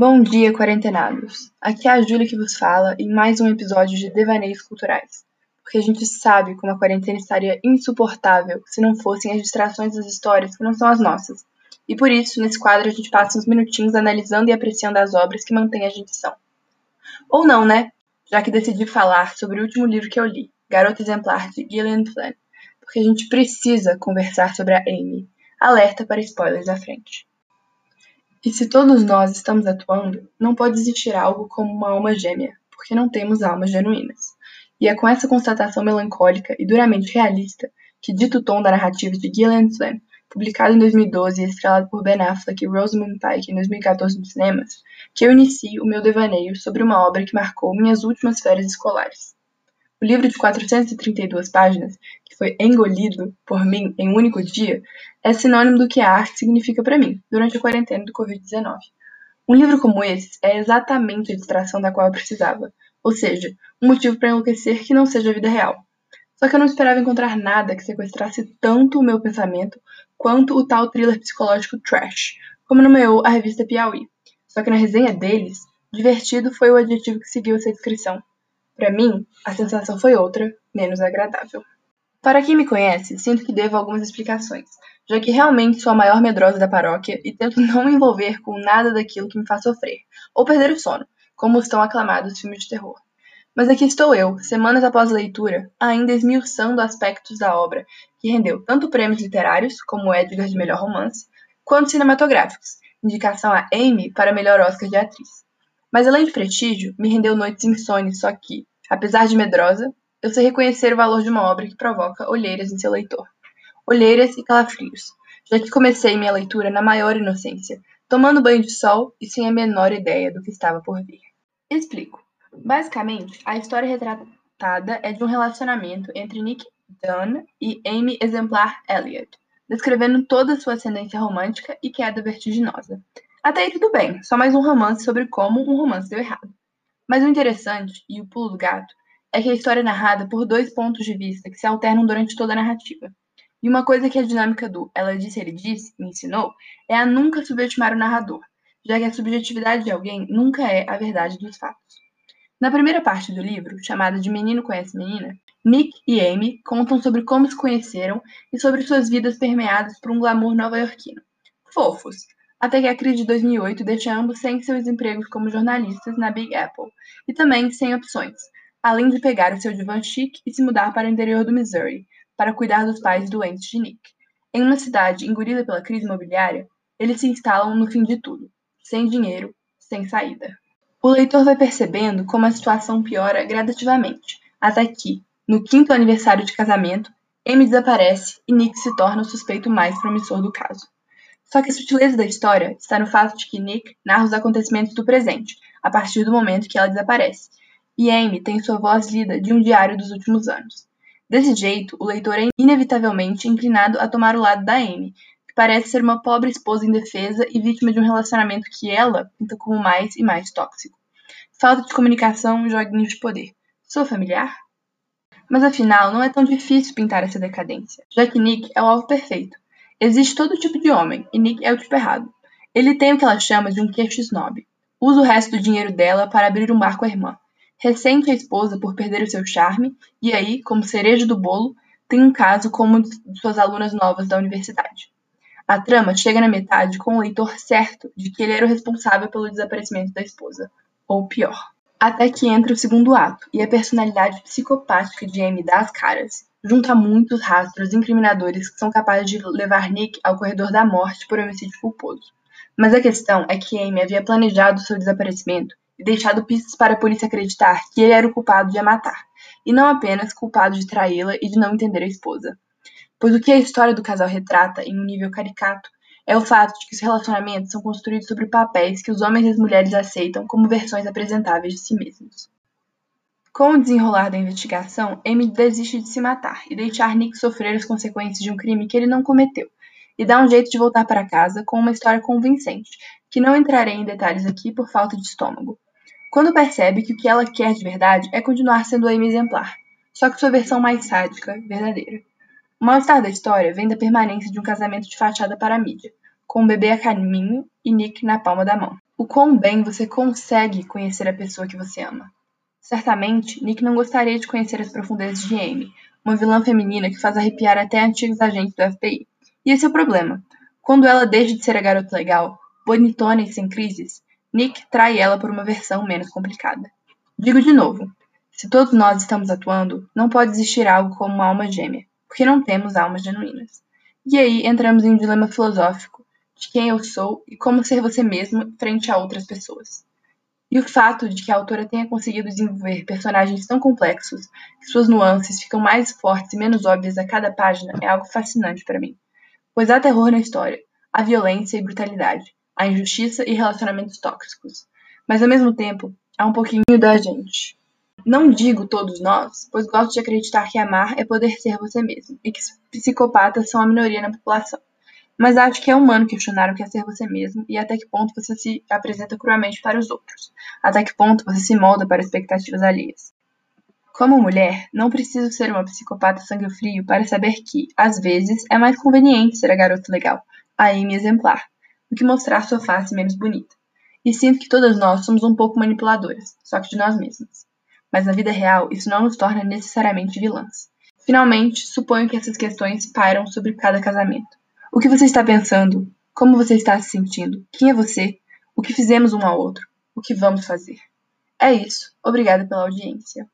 Bom dia, quarentenados! Aqui é a Júlia que vos fala em mais um episódio de Devaneios Culturais. Porque a gente sabe como a quarentena estaria insuportável se não fossem as distrações das histórias que não são as nossas. E por isso, nesse quadro, a gente passa uns minutinhos analisando e apreciando as obras que mantêm a gente são. Ou não, né? Já que decidi falar sobre o último livro que eu li, Garota Exemplar, de Gillian Flynn. Porque a gente precisa conversar sobre a Amy. Alerta para spoilers à frente. E se todos nós estamos atuando, não pode existir algo como uma alma gêmea, porque não temos almas genuínas. E é com essa constatação melancólica e duramente realista que dita o tom da narrativa de Gillian Flynn, publicado em 2012 e estrelado por Ben Affleck e Rosamund Pike em 2014 nos cinemas, que eu inicio o meu devaneio sobre uma obra que marcou minhas últimas férias escolares. O livro de 432 páginas, que foi engolido por mim em um único dia, é sinônimo do que a arte significa para mim durante a quarentena do Covid-19. Um livro como esse é exatamente a distração da qual eu precisava, ou seja, um motivo para enlouquecer que não seja a vida real. Só que eu não esperava encontrar nada que sequestrasse tanto o meu pensamento quanto o tal thriller psicológico Trash, como nomeou a revista Piauí. Só que na resenha deles, divertido foi o adjetivo que seguiu essa descrição. Para mim, a sensação foi outra, menos agradável. Para quem me conhece, sinto que devo algumas explicações, já que realmente sou a maior medrosa da paróquia e tento não me envolver com nada daquilo que me faz sofrer, ou perder o sono, como estão aclamados os filmes de terror. Mas aqui estou eu, semanas após a leitura, ainda esmiuçando aspectos da obra, que rendeu tanto prêmios literários, como o Edgar de melhor romance, quanto cinematográficos, indicação a Amy para melhor Oscar de atriz. Mas além de prestígio, me rendeu noites insones só que, Apesar de medrosa, eu sei reconhecer o valor de uma obra que provoca olheiras em seu leitor. Olheiras e calafrios, já que comecei minha leitura na maior inocência, tomando banho de sol e sem a menor ideia do que estava por vir. Explico. Basicamente, a história retratada é de um relacionamento entre Nick Dunn e Amy Exemplar Elliot, descrevendo toda sua ascendência romântica e queda vertiginosa. Até aí tudo bem, só mais um romance sobre como um romance deu errado. Mas o interessante, e o pulo do gato, é que a história é narrada por dois pontos de vista que se alternam durante toda a narrativa. E uma coisa que a dinâmica do ela disse, ele disse me ensinou é a nunca subestimar o narrador, já que a subjetividade de alguém nunca é a verdade dos fatos. Na primeira parte do livro, chamada de Menino Conhece Menina, Nick e Amy contam sobre como se conheceram e sobre suas vidas permeadas por um glamour nova-iorquino. Fofos, até que a crise de 2008 deixa ambos sem seus empregos como jornalistas na Big Apple, e também sem opções, além de pegar o seu divã chique e se mudar para o interior do Missouri, para cuidar dos pais doentes de Nick. Em uma cidade engolida pela crise imobiliária, eles se instalam no fim de tudo, sem dinheiro, sem saída. O leitor vai percebendo como a situação piora gradativamente, até que, no quinto aniversário de casamento, Amy desaparece e Nick se torna o suspeito mais promissor do caso. Só que a sutileza da história está no fato de que Nick narra os acontecimentos do presente, a partir do momento que ela desaparece, e Amy tem sua voz lida de um diário dos últimos anos. Desse jeito, o leitor é inevitavelmente inclinado a tomar o lado da Amy, que parece ser uma pobre esposa indefesa e vítima de um relacionamento que ela pinta como mais e mais tóxico. Falta de comunicação joguinho de poder. Sou familiar? Mas afinal, não é tão difícil pintar essa decadência, já que Nick é o alvo perfeito Existe todo tipo de homem, e Nick é o tipo errado. Ele tem o que ela chama de um queixo snob. Usa o resto do dinheiro dela para abrir um bar com a irmã. Ressente a esposa por perder o seu charme, e aí, como cereja do bolo, tem um caso com uma de suas alunas novas da universidade. A trama chega na metade com o leitor certo de que ele era o responsável pelo desaparecimento da esposa. Ou pior. Até que entra o segundo ato, e a personalidade psicopática de Amy dá as caras junta muitos rastros incriminadores que são capazes de levar Nick ao corredor da morte por homicídio culposo. Mas a questão é que Amy havia planejado seu desaparecimento e deixado pistas para a polícia acreditar que ele era o culpado de a matar, e não apenas culpado de traí-la e de não entender a esposa. Pois o que a história do casal retrata em um nível caricato é o fato de que os relacionamentos são construídos sobre papéis que os homens e as mulheres aceitam como versões apresentáveis de si mesmos. Com o desenrolar da investigação, Amy desiste de se matar e deixar Nick sofrer as consequências de um crime que ele não cometeu, e dá um jeito de voltar para casa com uma história convincente, que não entrarei em detalhes aqui por falta de estômago. Quando percebe que o que ela quer de verdade é continuar sendo Amy exemplar, só que sua versão mais sádica, verdadeira. O mal-estar da história vem da permanência de um casamento de fachada para a mídia, com o bebê a caminho e Nick na palma da mão. o quão bem você consegue conhecer a pessoa que você ama. Certamente, Nick não gostaria de conhecer as profundezas de Amy, uma vilã feminina que faz arrepiar até antigos agentes do FBI. E esse é o problema. Quando ela deixa de ser a garota legal, bonitona e sem crises, Nick trai ela por uma versão menos complicada. Digo de novo: se todos nós estamos atuando, não pode existir algo como uma alma gêmea, porque não temos almas genuínas. E aí entramos em um dilema filosófico de quem eu sou e como ser você mesmo frente a outras pessoas. E o fato de que a autora tenha conseguido desenvolver personagens tão complexos que suas nuances ficam mais fortes e menos óbvias a cada página é algo fascinante para mim. Pois há terror na história, há violência e brutalidade, há injustiça e relacionamentos tóxicos. Mas ao mesmo tempo, há um pouquinho da gente. Não digo todos nós, pois gosto de acreditar que amar é poder ser você mesmo e que psicopatas são a minoria na população. Mas acho que é humano questionar o que é ser você mesmo e até que ponto você se apresenta cruamente para os outros, até que ponto você se molda para expectativas alheias. Como mulher, não preciso ser uma psicopata sangue frio para saber que, às vezes, é mais conveniente ser a garota legal, a Amy exemplar, do que mostrar sua face menos bonita. E sinto que todas nós somos um pouco manipuladoras, só que de nós mesmas. Mas na vida real, isso não nos torna necessariamente vilãs. Finalmente, suponho que essas questões pairam sobre cada casamento. O que você está pensando? Como você está se sentindo? Quem é você? O que fizemos um ao outro? O que vamos fazer? É isso. Obrigada pela audiência.